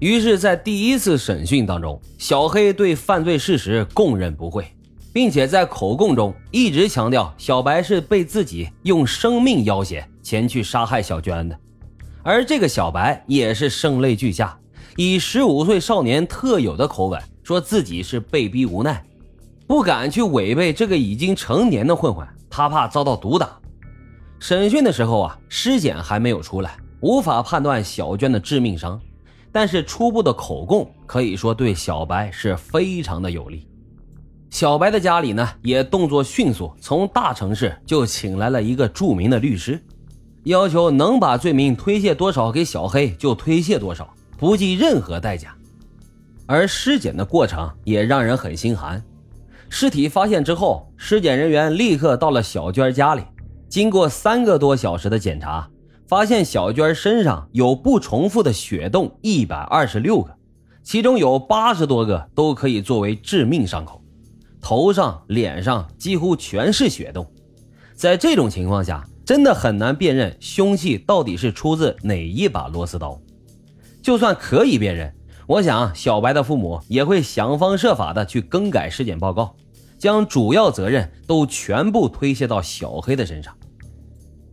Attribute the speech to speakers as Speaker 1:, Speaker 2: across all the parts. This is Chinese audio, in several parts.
Speaker 1: 于是，在第一次审讯当中，小黑对犯罪事实供认不讳，并且在口供中一直强调小白是被自己用生命要挟前去杀害小娟的，而这个小白也是声泪俱下，以十五岁少年特有的口吻说自己是被逼无奈，不敢去违背这个已经成年的混混，他怕遭到毒打。审讯的时候啊，尸检还没有出来，无法判断小娟的致命伤。但是初步的口供可以说对小白是非常的有利。小白的家里呢也动作迅速，从大城市就请来了一个著名的律师，要求能把罪名推卸多少给小黑就推卸多少，不计任何代价。而尸检的过程也让人很心寒。尸体发现之后，尸检人员立刻到了小娟家里，经过三个多小时的检查。发现小娟身上有不重复的血洞一百二十六个，其中有八十多个都可以作为致命伤口，头上、脸上几乎全是血洞。在这种情况下，真的很难辨认凶器到底是出自哪一把螺丝刀。就算可以辨认，我想小白的父母也会想方设法的去更改尸检报告，将主要责任都全部推卸到小黑的身上。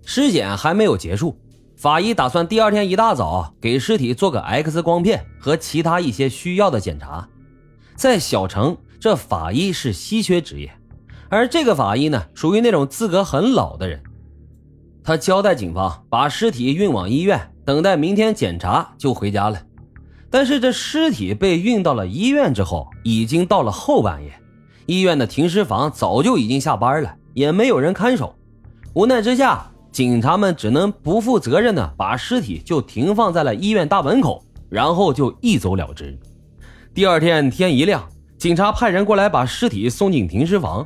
Speaker 1: 尸检还没有结束。法医打算第二天一大早给尸体做个 X 光片和其他一些需要的检查。在小城，这法医是稀缺职业，而这个法医呢，属于那种资格很老的人。他交代警方把尸体运往医院，等待明天检查就回家了。但是这尸体被运到了医院之后，已经到了后半夜，医院的停尸房早就已经下班了，也没有人看守。无奈之下。警察们只能不负责任的把尸体就停放在了医院大门口，然后就一走了之。第二天天一亮，警察派人过来把尸体送进停尸房。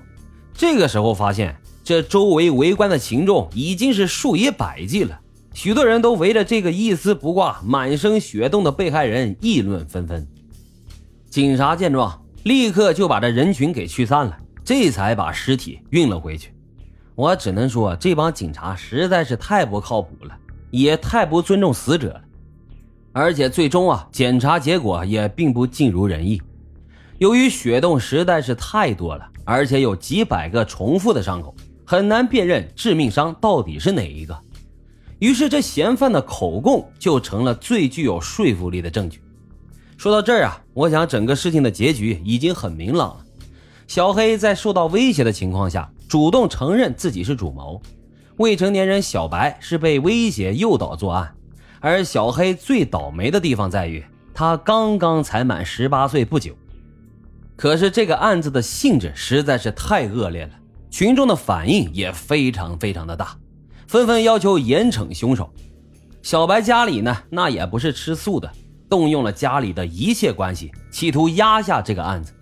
Speaker 1: 这个时候发现，这周围围观的群众已经是数以百计了，许多人都围着这个一丝不挂、满身血洞的被害人议论纷纷。警察见状，立刻就把这人群给驱散了，这才把尸体运了回去。我只能说，这帮警察实在是太不靠谱了，也太不尊重死者了。而且最终啊，检查结果也并不尽如人意。由于血洞实在是太多了，而且有几百个重复的伤口，很难辨认致命伤到底是哪一个。于是，这嫌犯的口供就成了最具有说服力的证据。说到这儿啊，我想整个事情的结局已经很明朗了。小黑在受到威胁的情况下。主动承认自己是主谋，未成年人小白是被威胁诱导作案，而小黑最倒霉的地方在于他刚刚才满十八岁不久。可是这个案子的性质实在是太恶劣了，群众的反应也非常非常的大，纷纷要求严惩凶手。小白家里呢，那也不是吃素的，动用了家里的一切关系，企图压下这个案子，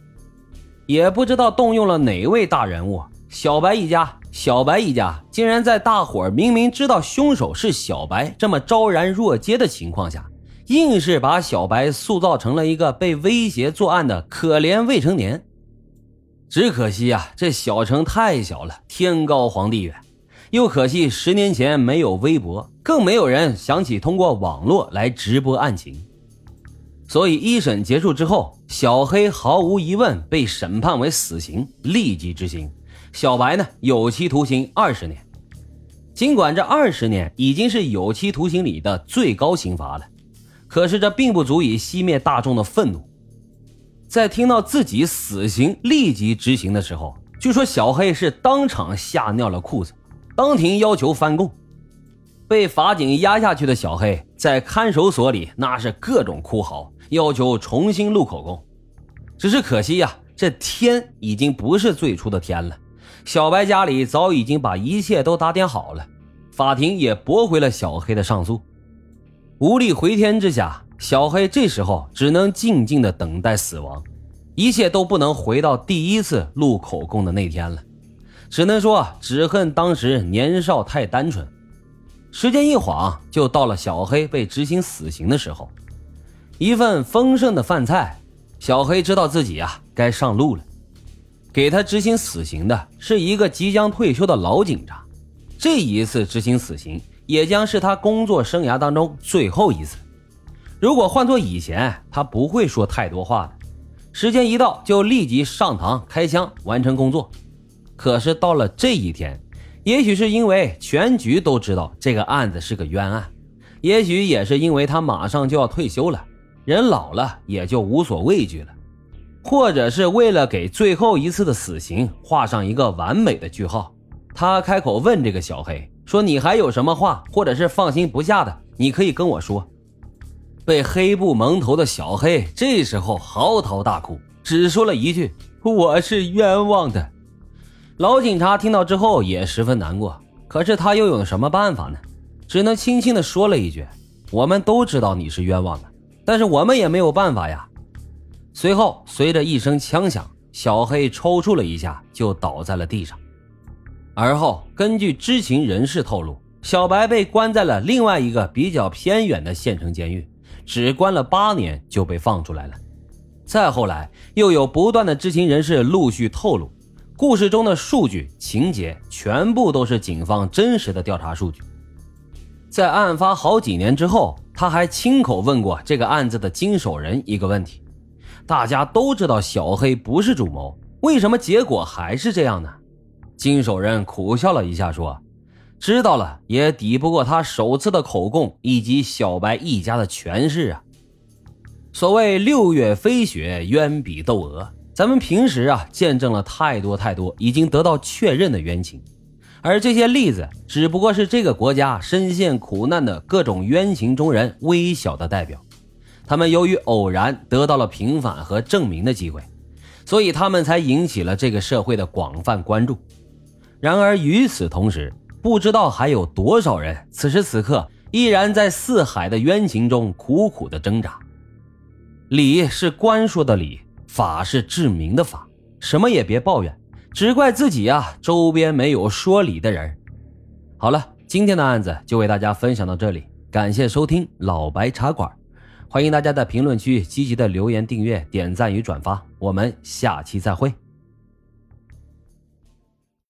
Speaker 1: 也不知道动用了哪位大人物。小白一家，小白一家竟然在大伙儿明明知道凶手是小白这么昭然若揭的情况下，硬是把小白塑造成了一个被威胁作案的可怜未成年。只可惜啊，这小城太小了，天高皇帝远，又可惜十年前没有微博，更没有人想起通过网络来直播案情。所以一审结束之后，小黑毫无疑问被审判为死刑，立即执行。小白呢，有期徒刑二十年。尽管这二十年已经是有期徒刑里的最高刑罚了，可是这并不足以熄灭大众的愤怒。在听到自己死刑立即执行的时候，据说小黑是当场吓尿了裤子，当庭要求翻供。被法警压下去的小黑在看守所里那是各种哭嚎，要求重新录口供。只是可惜呀，这天已经不是最初的天了。小白家里早已经把一切都打点好了，法庭也驳回了小黑的上诉。无力回天之下，小黑这时候只能静静的等待死亡，一切都不能回到第一次录口供的那天了。只能说，只恨当时年少太单纯。时间一晃，就到了小黑被执行死刑的时候。一份丰盛的饭菜，小黑知道自己啊该上路了。给他执行死刑的是一个即将退休的老警察，这一次执行死刑也将是他工作生涯当中最后一次。如果换做以前，他不会说太多话的。时间一到，就立即上膛开枪完成工作。可是到了这一天，也许是因为全局都知道这个案子是个冤案，也许也是因为他马上就要退休了，人老了也就无所畏惧了，或者是为了给最后一次的死刑画上一个完美的句号，他开口问这个小黑说：“你还有什么话，或者是放心不下的，你可以跟我说。”被黑布蒙头的小黑这时候嚎啕大哭，只说了一句：“我是冤枉的。”老警察听到之后也十分难过，可是他又有什么办法呢？只能轻轻的说了一句：“我们都知道你是冤枉的，但是我们也没有办法呀。”随后，随着一声枪响，小黑抽搐了一下，就倒在了地上。而后，根据知情人士透露，小白被关在了另外一个比较偏远的县城监狱。只关了八年就被放出来了。再后来，又有不断的知情人士陆续透露，故事中的数据情节全部都是警方真实的调查数据。在案发好几年之后，他还亲口问过这个案子的经手人一个问题：大家都知道小黑不是主谋，为什么结果还是这样呢？经手人苦笑了一下说。知道了也抵不过他首次的口供以及小白一家的权势啊！所谓六月飞雪，冤比窦娥。咱们平时啊，见证了太多太多已经得到确认的冤情，而这些例子只不过是这个国家深陷苦难的各种冤情中人微小的代表。他们由于偶然得到了平反和证明的机会，所以他们才引起了这个社会的广泛关注。然而与此同时，不知道还有多少人此时此刻依然在四海的冤情中苦苦的挣扎。理是官说的理，法是治民的法，什么也别抱怨，只怪自己啊，周边没有说理的人。好了，今天的案子就为大家分享到这里，感谢收听老白茶馆，欢迎大家在评论区积极的留言、订阅、点赞与转发，我们下期再会。